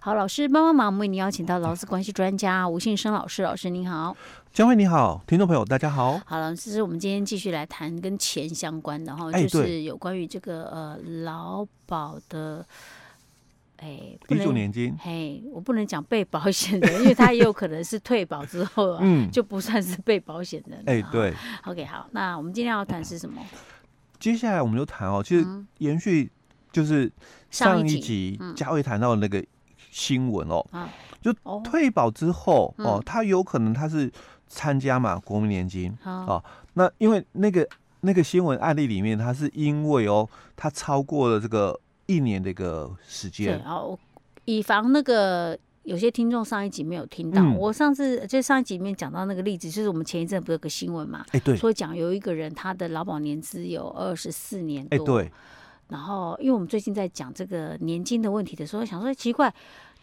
好，老师帮帮忙，我们为您邀请到劳资关系专家吴信生老师，老师您好，江慧你好，听众朋友大家好。好了，其实我们今天继续来谈跟钱相关的哈，就是有关于这个呃劳保的。哎，遗嘱年金，嘿，我不能讲被保险的，因为他也有可能是退保之后啊，嗯，就不算是被保险人。哎，对。OK，好，那我们今天要谈是什么？接下来我们就谈哦，其实延续就是上一集嘉慧谈到那个新闻哦，就退保之后哦，他有可能他是参加嘛国民年金啊，那因为那个那个新闻案例里面，他是因为哦，他超过了这个。一年的一个时间，对，哦，以防那个有些听众上一集没有听到，嗯、我上次就上一集里面讲到那个例子，就是我们前一阵不是有个新闻嘛，哎，对，说讲有一个人他的劳保年资有二十四年多，哎，对，然后因为我们最近在讲这个年金的问题的时候，想说奇怪，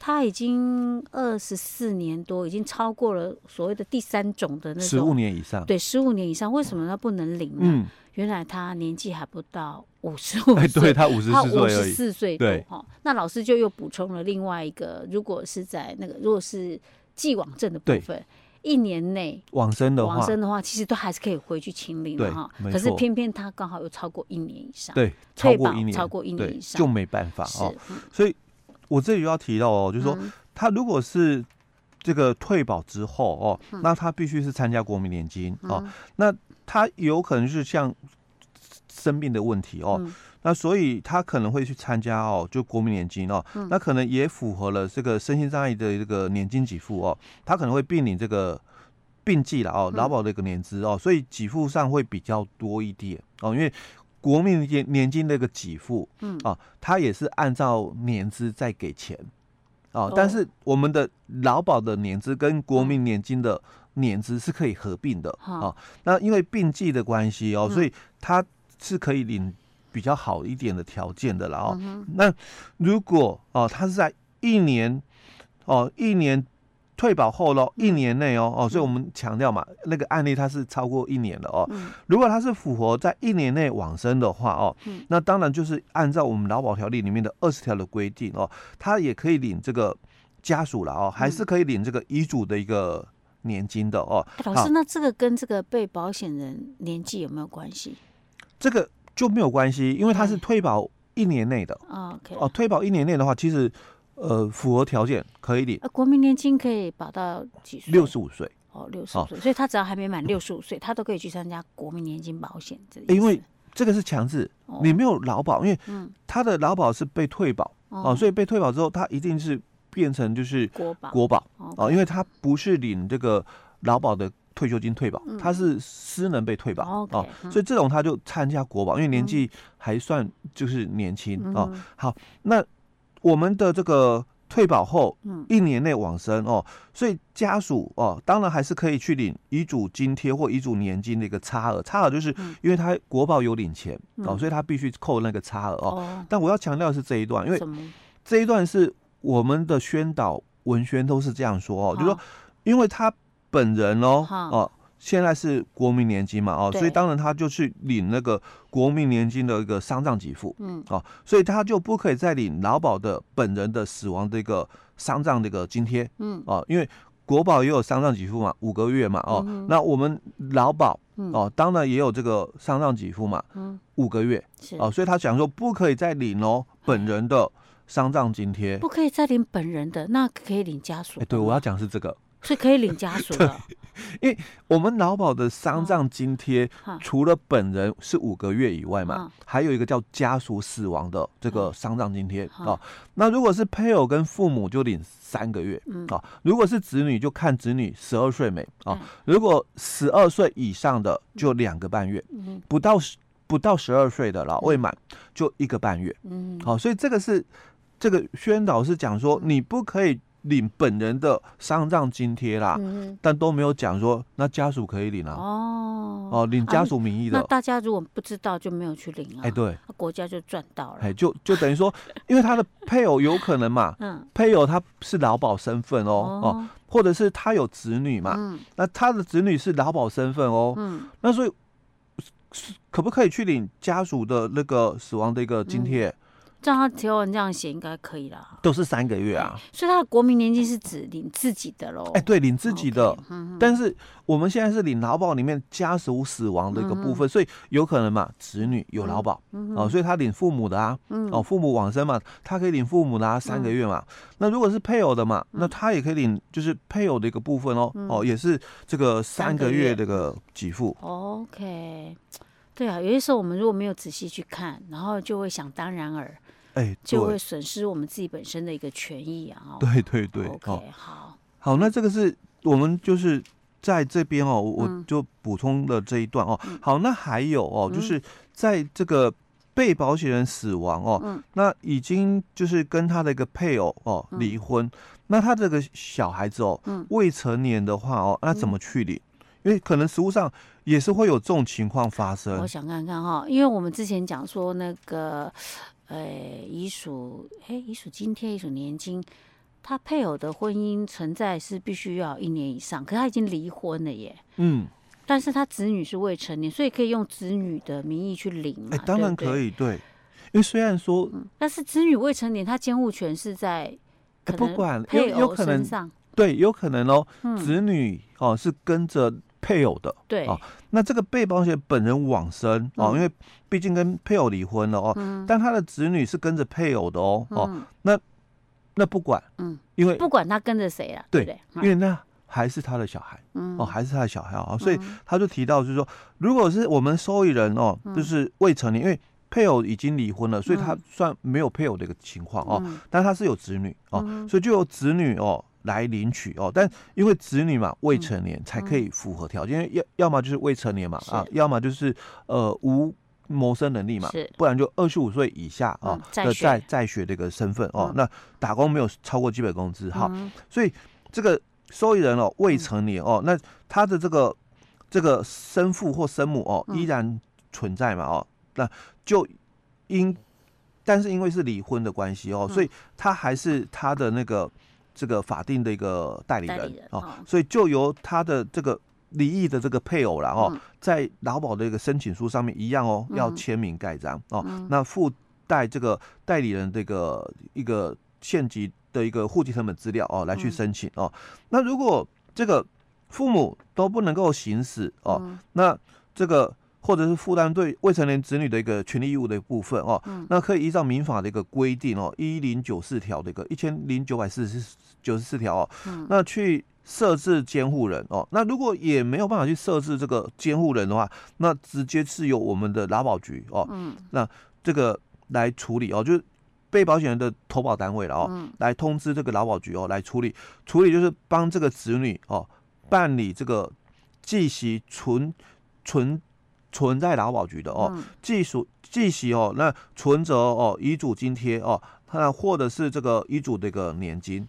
他已经二十四年多，已经超过了所谓的第三种的那种十五年以上，对，十五年以上，为什么他不能领呢？嗯。原来他年纪还不到五十五岁，对他五十四岁，五十四岁多哈。那老师就又补充了另外一个，如果是在那个如果是既往症的部分，一年内往生的话，往生的话，其实都还是可以回去清领的哈。可是偏偏他刚好又超过一年以上，对，超过一年，超过一年以上。就没办法哦。所以我这里就要提到哦，就是说他如果是这个退保之后哦，那他必须是参加国民年金哦，那。他有可能是像生病的问题哦，嗯、那所以他可能会去参加哦，就国民年金哦，嗯、那可能也符合了这个身心障碍的这个年金给付哦，他可能会并领这个并计了哦，劳保的一个年资哦，所以给付上会比较多一点哦，因为国民年年金的一个给付，嗯啊，他也是按照年资在给钱哦，但是我们的劳保的年资跟国民年金的。年资是可以合并的啊、哦，那因为并计的关系哦，嗯、所以他是可以领比较好一点的条件的了哦。嗯、那如果哦，他是在一年哦，一年退保后喽，一年内哦哦，所以我们强调嘛，那个案例它是超过一年的哦。嗯、如果它是符合在一年内往生的话哦，嗯、那当然就是按照我们劳保条例里面的二十条的规定哦，他也可以领这个家属了哦，还是可以领这个遗嘱的一个。年金的哦，老师，那这个跟这个被保险人年纪有没有关系？这个就没有关系，因为他是退保一年内的。哦，哦，退保一年内的话，其实呃符合条件可以领。国民年金可以保到几岁？六十五岁。哦，六十五岁，所以他只要还没满六十五岁，他都可以去参加国民年金保险。这因为这个是强制，你没有劳保，因为他的劳保是被退保哦，所以被退保之后，他一定是。变成就是国保国保哦，因为他不是领这个劳保的退休金退保，他是私人被退保哦，所以这种他就参加国保，因为年纪还算就是年轻哦。好，那我们的这个退保后一年内往生哦，所以家属哦，当然还是可以去领遗嘱津贴或遗嘱年金的一个差额，差额就是因为他国保有领钱哦，所以他必须扣那个差额哦。但我要强调的是这一段，因为这一段是。我们的宣导文宣都是这样说哦，就说，因为他本人哦哦，现在是国民年金嘛哦，所以当然他就去领那个国民年金的一个丧葬给付，嗯。哦，所以他就不可以再领劳保的本人的死亡的一个丧葬的一个津贴，嗯。哦，因为国保也有丧葬给付嘛，五个月嘛哦，那我们劳保哦，当然也有这个丧葬给付嘛，嗯，五个月。哦，所以他讲说不可以再领哦本人的。丧葬津贴。不可以再领本人的，那可以领家属。哎，对，我要讲是这个，所以可以领家属的。因为我们劳保的丧葬津贴，除了本人是五个月以外嘛，还有一个叫家属死亡的这个丧葬津贴啊。那如果是配偶跟父母就领三个月啊，如果是子女就看子女十二岁没啊，如果十二岁以上的就两个半月，不到十不到十二岁的了未满就一个半月。嗯，好，所以这个是。这个宣导是讲说，你不可以领本人的丧葬津贴啦，嗯、但都没有讲说那家属可以领啊。哦。哦，领家属名义的、啊，那大家如果不知道就没有去领啊。哎，对，国家就赚到了。哎，就就等于说，因为他的配偶有可能嘛，嗯，配偶他是劳保身份哦，哦，哦，或者是他有子女嘛，嗯，那他的子女是劳保身份哦，嗯，那所以可不可以去领家属的那个死亡的一个津贴？嗯照他条文这样写，应该可以啦。都是三个月啊，所以他的国民年金是指领自己的喽。哎，对，领自己的。Okay, 嗯嗯、但是我们现在是领劳保里面家属死亡的一个部分，嗯、所以有可能嘛，子女有劳保、嗯、哦，所以他领父母的啊，嗯、哦，父母往生嘛，他可以领父母的啊，三个月嘛。嗯、那如果是配偶的嘛，那他也可以领，就是配偶的一个部分哦，嗯、哦，也是这个三个月这个给付。OK，对啊，有些时候我们如果没有仔细去看，然后就会想当然耳。哎，就会损失我们自己本身的一个权益啊！对对对，OK，好，好，那这个是我们就是在这边哦，我就补充了这一段哦。好，那还有哦，就是在这个被保险人死亡哦，那已经就是跟他的一个配偶哦离婚，那他这个小孩子哦，未成年的话哦，那怎么去领？因为可能实物上也是会有这种情况发生。我想看看哈，因为我们之前讲说那个。哎，遗属，哎，遗属津贴、遗属年金，他配偶的婚姻存在是必须要一年以上，可是他已经离婚了耶。嗯，但是他子女是未成年，所以可以用子女的名义去领嘛？哎，当然可以，对，对。因为虽然说，嗯、但是子女未成年，他监护权是在可能不管配偶身上，对，有可能哦，嗯、子女哦是跟着。配偶的对。啊，那这个被保险本人往生哦，因为毕竟跟配偶离婚了哦，但他的子女是跟着配偶的哦哦，那那不管嗯，因为不管他跟着谁啊，对，因为那还是他的小孩哦，还是他的小孩啊，所以他就提到就是说，如果是我们受益人哦，就是未成年，因为配偶已经离婚了，所以他算没有配偶的一个情况哦，但他是有子女哦，所以就有子女哦。来领取哦，但因为子女嘛未成年才可以符合条件，嗯嗯、要要么就是未成年嘛啊，要么就是呃无谋生能力嘛，不然就二十五岁以下啊的在在学这个身份哦，嗯、那打工没有超过基本工资哈，嗯、所以这个受益人哦未成年哦，那他的这个这个生父或生母哦依然存在嘛哦，那就因但是因为是离婚的关系哦，所以他还是他的那个。这个法定的一个代理人，代理人哦，哦，所以就由他的这个离异的这个配偶了哦，嗯、在劳保的一个申请书上面一样哦，要签名盖章哦，嗯、那附带这个代理人这个一个县级的一个户籍成本资料哦，来去申请哦。那如果这个父母都不能够行使哦，嗯、那这个。或者是负担对未成年子女的一个权利义务的一部分哦，嗯、那可以依照民法的一个规定哦，一零九四条的一个一千零九百四十九十四条哦，嗯、那去设置监护人哦，那如果也没有办法去设置这个监护人的话，那直接是由我们的劳保局哦，嗯、那这个来处理哦，就是被保险人的投保单位了哦，嗯、来通知这个劳保局哦来处理，处理就是帮这个子女哦办理这个继息存存。存在劳保局的哦，继属继息哦，那存折哦，遗嘱津贴哦，那或者是这个遗嘱的一个年金。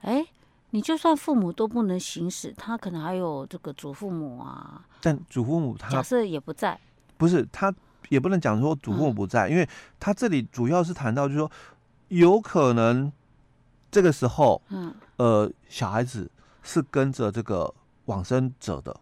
哎，你就算父母都不能行使，他可能还有这个祖父母啊。但祖父母他假设也不在，不是他也不能讲说祖父母不在，嗯、因为他这里主要是谈到就是说，有可能这个时候，嗯呃，小孩子是跟着这个往生者的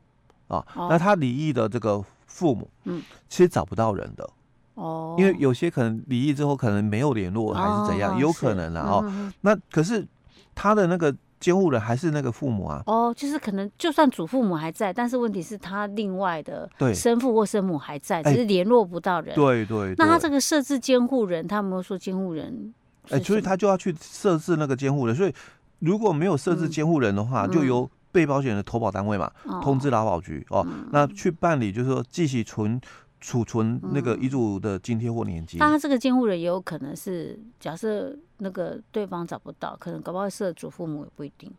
啊，哦、那他离异的这个。父母，嗯，其实找不到人的，哦，因为有些可能离异之后可能没有联络，还是怎样，有可能的哦。那可是他的那个监护人还是那个父母啊。哦，就是可能就算祖父母还在，但是问题是他另外的对生父或生母还在，只是联络不到人。对对。那他这个设置监护人，他有没有说监护人？哎，所以他就要去设置那个监护人。所以如果没有设置监护人的话，就由。被保险人的投保单位嘛，通知劳保局哦，嗯、那去办理，就是说继续存储存那个遗嘱的津贴或年金。那他这个监护人也有可能是，假设那个对方找不到，可能搞不好是祖父母也不一定，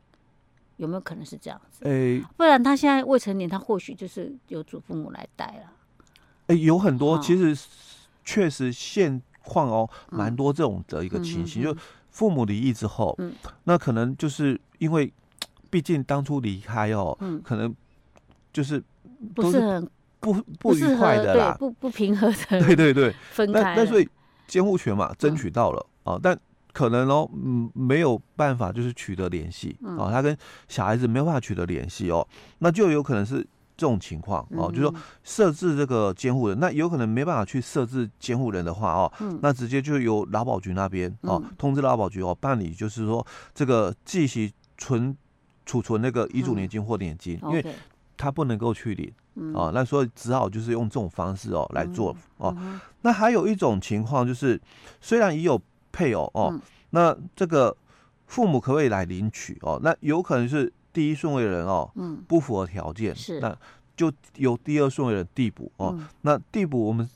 有没有可能是这样子？哎、欸，不然他现在未成年，他或许就是由祖父母来带了。哎、欸，有很多，其实确实现况哦，蛮多这种的一个情形，嗯、就父母离异之后，嗯，那可能就是因为。毕竟当初离开哦，嗯，可能就是不是很不不愉快的啦，不不平和的，对对对，分开。那所以监护权嘛，争取到了啊，但可能哦，嗯，没有办法就是取得联系啊，他跟小孩子没有办法取得联系哦，那就有可能是这种情况哦，就是说设置这个监护人，那有可能没办法去设置监护人的话哦，那直接就由劳保局那边哦通知劳保局哦办理，就是说这个继续存储存那个遗嘱年金或年金，因为他不能够去领哦，那所以只好就是用这种方式哦来做哦。那还有一种情况就是，虽然已有配偶哦，那这个父母可不可以来领取哦？那有可能是。第一顺位的人哦，嗯，不符合条件，是，那就由第二顺位的人递补哦。嗯、那递补我们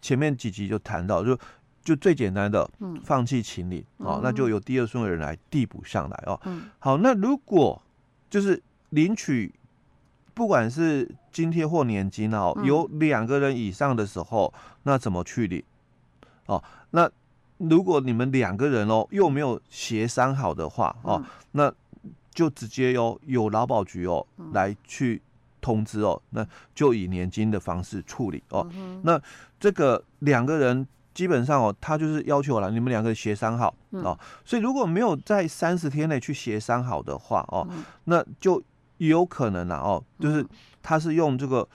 前面几集就谈到，就就最简单的，嗯，放弃请领哦，那就由第二顺位的人来递补上来哦。嗯，好，那如果就是领取不管是津贴或年金哦，嗯、有两个人以上的时候，那怎么去领？哦，那如果你们两个人哦又没有协商好的话哦，嗯、那。就直接由有劳保局哦来去通知哦，那就以年金的方式处理哦。那这个两个人基本上哦，他就是要求了你们两个协商好哦。所以如果没有在三十天内去协商好的话哦，那就有可能了哦，就是他是用这个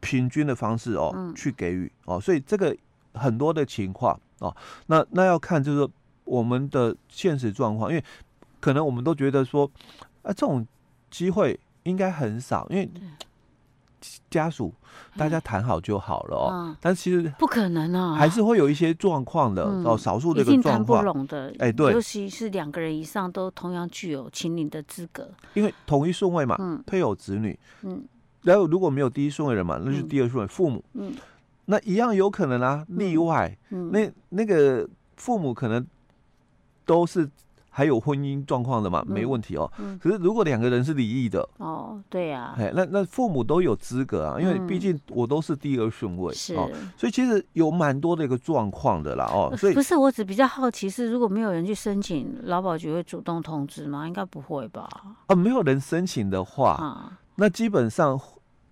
平均的方式哦去给予哦。所以这个很多的情况哦，那那要看就是我们的现实状况，因为。可能我们都觉得说，啊，这种机会应该很少，因为家属大家谈好就好了哦。但其实不可能啊，还是会有一些状况的哦，少数的一个状况。谈不拢的，哎，对，尤其是两个人以上都同样具有请领的资格，因为同一顺位嘛，配偶子女，嗯，然后如果没有第一顺位人嘛，那就是第二顺位父母，嗯，那一样有可能啊，例外，那那个父母可能都是。还有婚姻状况的嘛，没问题哦。可是如果两个人是离异的，哦，对呀、啊，哎，那那父母都有资格啊，因为毕竟我都是第二顺位，是、哦，所以其实有蛮多的一个状况的啦，哦，所以不是，我只比较好奇是，如果没有人去申请，劳保局会主动通知吗？应该不会吧？啊，没有人申请的话，啊、那基本上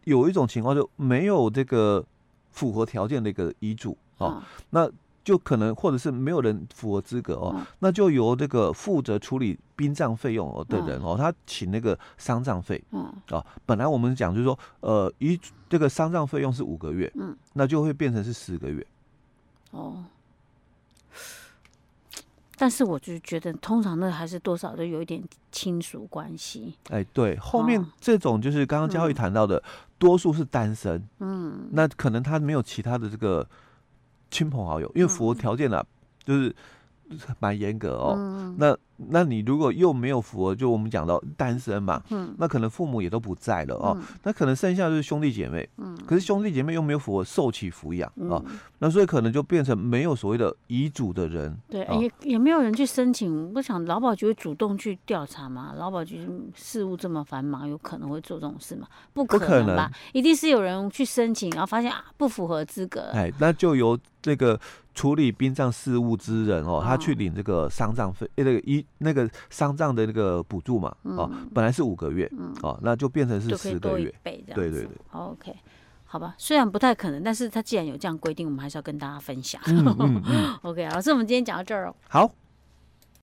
有一种情况就没有这个符合条件的一个遗嘱哦，啊、那。就可能，或者是没有人符合资格哦，嗯、那就由这个负责处理殡葬费用的人哦，嗯、他请那个丧葬费，嗯，哦，本来我们讲就是说，呃，一这个丧葬费用是五个月，嗯，那就会变成是十个月，哦，但是我就觉得，通常那还是多少都有一点亲属关系，哎，对，后面这种就是刚刚佳慧谈到的，嗯、多数是单身，嗯，那可能他没有其他的这个。亲朋好友，因为符合条件啊，就是蛮严格哦。嗯、那那你如果又没有符合，就我们讲到单身嘛，嗯、那可能父母也都不在了哦。嗯、那可能剩下就是兄弟姐妹，嗯、可是兄弟姐妹又没有符合受其抚养啊，那所以可能就变成没有所谓的遗嘱的人。对，哦、也也没有人去申请。我想劳保局会主动去调查吗？劳保局事务这么繁忙，有可能会做这种事吗？不可能吧？能一定是有人去申请，然后发现啊不符合资格。哎，那就由。这个处理殡葬事务之人哦，他去领这个丧葬费，那个一那个丧葬的那个补助嘛，哦，本来是五个月，哦，那就变成是十个月，对对对。OK，好吧，虽然不太可能，但是他既然有这样规定，我们还是要跟大家分享。OK，老师，我们今天讲到这儿哦。好。